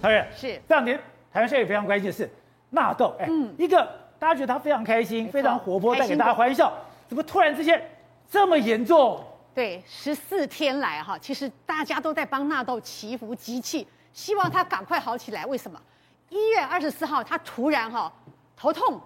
当然是这两天台湾社会也非常关心的是纳豆，哎，嗯、一个大家觉得他非常开心，非常活泼，带给大家欢笑，怎么突然之间这么严重？对，十四天来哈，其实大家都在帮纳豆祈福集气，希望他赶快好起来。为什么？一月二十四号他突然哈头痛，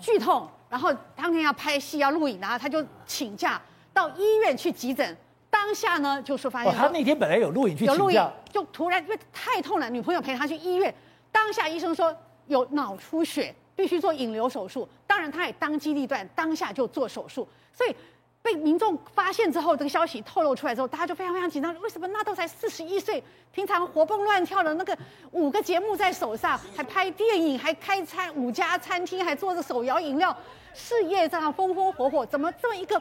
剧痛，然后当天要拍戏要录影，然后他就请假到医院去急诊。当下呢，就是发现、哦、他那天本来有录影去有录影，就突然因为太痛了，女朋友陪他去医院。当下医生说有脑出血，必须做引流手术。当然他也当机立断，当下就做手术。所以。被民众发现之后，这个消息透露出来之后，大家就非常非常紧张。为什么纳豆才四十一岁，平常活蹦乱跳的那个五个节目在手上，还拍电影，还开餐五家餐厅，还做着手摇饮料，事业这样风风火火，怎么这么一个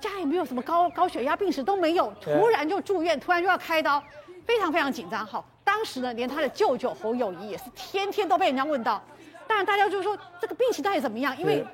家也没有什么高高血压病史都没有，突然就住院，突然就要开刀，非常非常紧张。好，当时呢，连他的舅舅侯友谊也是天天都被人家问到，当然大家就说这个病情到底怎么样，因为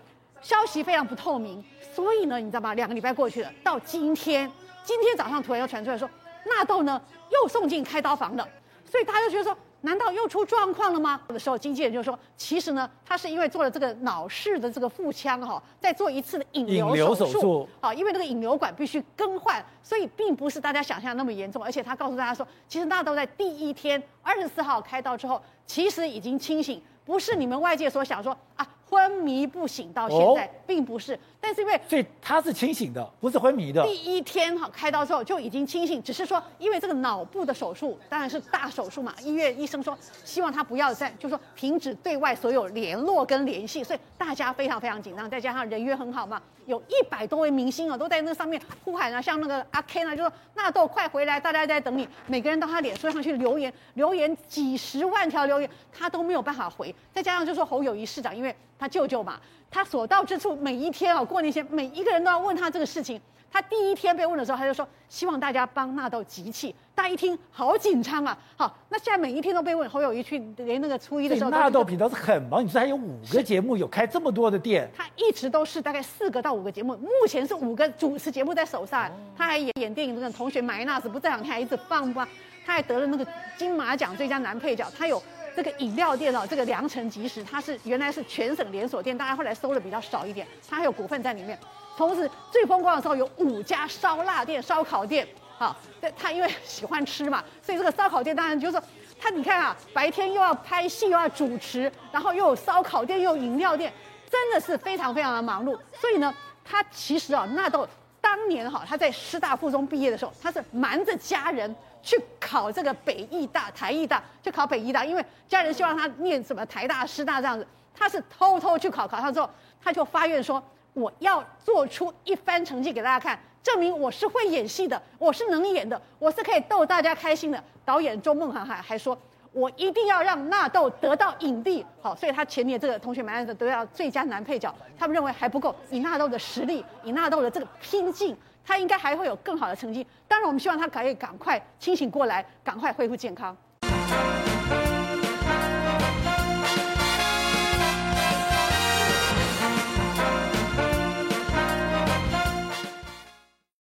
消息非常不透明。所以呢，你知道吗？两个礼拜过去了，到今天，今天早上突然又传出来说，纳豆呢又送进开刀房了。所以大家就觉得说，难道又出状况了吗？有的时候经纪人就说，其实呢，他是因为做了这个脑室的这个腹腔哈，再做一次的引流手术啊，因为那个引流管必须更换，所以并不是大家想象那么严重。而且他告诉大家说，其实那都在第一天二十四号开刀之后，其实已经清醒，不是你们外界所想说啊。昏迷不醒到现在，并不是，但是因为所以他是清醒的，不是昏迷的。第一天哈开刀之后就已经清醒，只是说因为这个脑部的手术当然是大手术嘛，医院医生说希望他不要再，就说停止对外所有联络跟联系，所以大家非常非常紧张，再加上人缘很好嘛，有一百多位明星啊都在那上面呼喊啊，像那个阿 Ken 啊，就说纳豆快回来，大家在等你，每个人到他脸书上去留言，留言几十万条留言，他都没有办法回，再加上就说侯友谊市长因为。他舅舅嘛，他所到之处，每一天啊，过年前每一个人都要问他这个事情。他第一天被问的时候，他就说希望大家帮纳豆集气。大家一听，好紧张啊！好，那现在每一天都被问，侯友谊去连那个初一的时候，纳豆频道是很忙。你说还有五个节目，有开这么多的店，他一直都是大概四个到五个节目，目前是五个主持节目在手上。他还演演电影，那个同学买那子不这两天还一直放吗？他还得了那个金马奖最佳男配角。他有。这个饮料店哦，这个良辰吉时，它是原来是全省连锁店，大家后来收的比较少一点，它还有股份在里面。同时最风光的时候有五家烧腊店、烧烤店，好，他因为喜欢吃嘛，所以这个烧烤店当然就是说他你看啊，白天又要拍戏又要主持，然后又有烧烤店又有饮料店，真的是非常非常的忙碌。所以呢，他其实啊，纳豆当年哈他在师大附中毕业的时候，他是瞒着家人。去考这个北艺大、台艺大，去考北艺大，因为家人希望他念什么台大、师大这样子，他是偷偷去考，考上之后，他就发愿说，我要做出一番成绩给大家看，证明我是会演戏的，我是能演的，我是可以逗大家开心的。导演周梦涵还还说，我一定要让纳豆得到影帝。好，所以他前面这个同学们得到最佳男配角，他们认为还不够，以纳豆的实力，以纳豆的这个拼劲。他应该还会有更好的成绩。当然，我们希望他可以赶快清醒过来，赶快恢复健康。